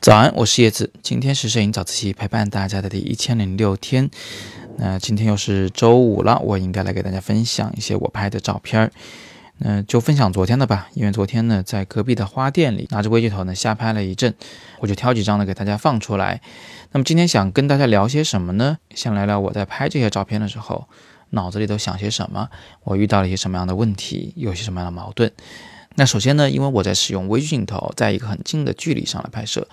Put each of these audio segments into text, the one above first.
早安，我是叶子。今天是摄影早自习陪伴大家的第一千零六天。那今天又是周五了，我应该来给大家分享一些我拍的照片儿。那就分享昨天的吧，因为昨天呢，在隔壁的花店里拿着微镜头呢瞎拍了一阵，我就挑几张呢给大家放出来。那么今天想跟大家聊些什么呢？先聊聊我在拍这些照片的时候，脑子里都想些什么，我遇到了一些什么样的问题，有些什么样的矛盾。那首先呢，因为我在使用微距镜头，在一个很近的距离上来拍摄，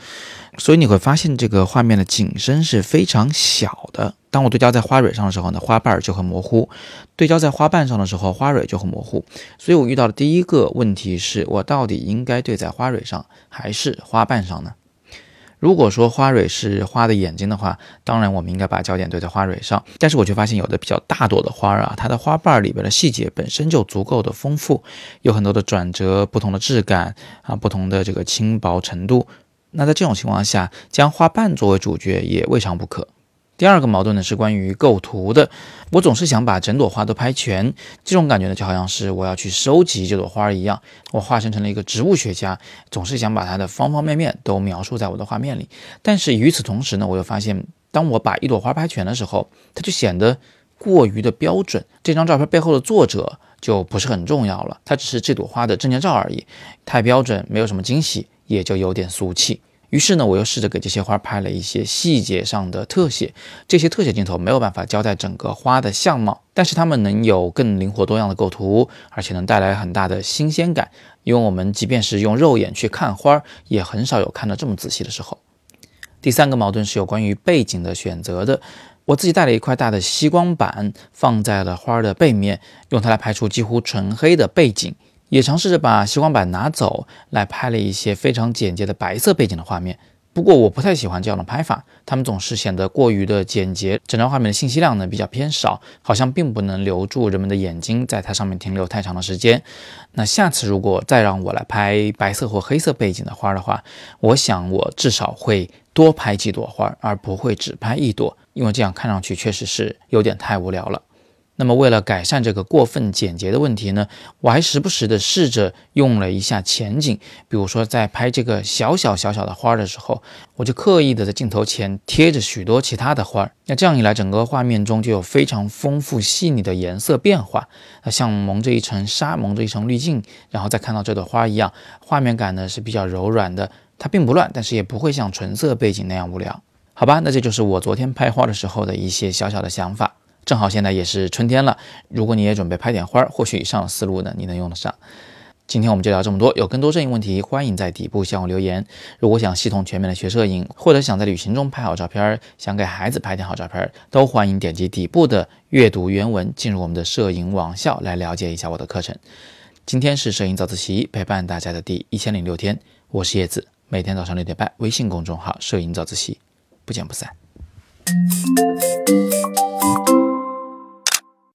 所以你会发现这个画面的景深是非常小的。当我对焦在花蕊上的时候呢，花瓣就很模糊；对焦在花瓣上的时候，花蕊就很模糊。所以我遇到的第一个问题是我到底应该对在花蕊上还是花瓣上呢？如果说花蕊是花的眼睛的话，当然我们应该把焦点对在花蕊上。但是我却发现有的比较大朵的花儿啊，它的花瓣里边的细节本身就足够的丰富，有很多的转折、不同的质感啊、不同的这个轻薄程度。那在这种情况下，将花瓣作为主角也未尝不可。第二个矛盾呢是关于构图的，我总是想把整朵花都拍全，这种感觉呢就好像是我要去收集这朵花一样，我化身成了一个植物学家，总是想把它的方方面面都描述在我的画面里。但是与此同时呢，我又发现，当我把一朵花拍全的时候，它就显得过于的标准，这张照片背后的作者就不是很重要了，它只是这朵花的证件照而已，太标准，没有什么惊喜，也就有点俗气。于是呢，我又试着给这些花拍了一些细节上的特写。这些特写镜头没有办法交代整个花的相貌，但是它们能有更灵活多样的构图，而且能带来很大的新鲜感。因为我们即便是用肉眼去看花，也很少有看得这么仔细的时候。第三个矛盾是有关于背景的选择的。我自己带了一块大的吸光板放在了花的背面，用它来拍出几乎纯黑的背景。也尝试着把吸光板拿走，来拍了一些非常简洁的白色背景的画面。不过我不太喜欢这样的拍法，它们总是显得过于的简洁，整张画面的信息量呢比较偏少，好像并不能留住人们的眼睛在它上面停留太长的时间。那下次如果再让我来拍白色或黑色背景的花的话，我想我至少会多拍几朵花，而不会只拍一朵，因为这样看上去确实是有点太无聊了。那么，为了改善这个过分简洁的问题呢，我还时不时的试着用了一下前景，比如说在拍这个小小小小的花的时候，我就刻意的在镜头前贴着许多其他的花。那这样一来，整个画面中就有非常丰富细腻的颜色变化，像蒙着一层纱，蒙着一层滤镜，然后再看到这朵花一样，画面感呢是比较柔软的，它并不乱，但是也不会像纯色背景那样无聊。好吧，那这就是我昨天拍花的时候的一些小小的想法。正好现在也是春天了，如果你也准备拍点花，或许以上思路呢你能用得上。今天我们就聊这么多，有更多摄影问题，欢迎在底部向我留言。如果想系统全面的学摄影，或者想在旅行中拍好照片，想给孩子拍点好照片，都欢迎点击底部的阅读原文，进入我们的摄影网校来了解一下我的课程。今天是摄影早自习陪伴大家的第一千零六天，我是叶子，每天早上六点半，微信公众号摄影早自习，不见不散。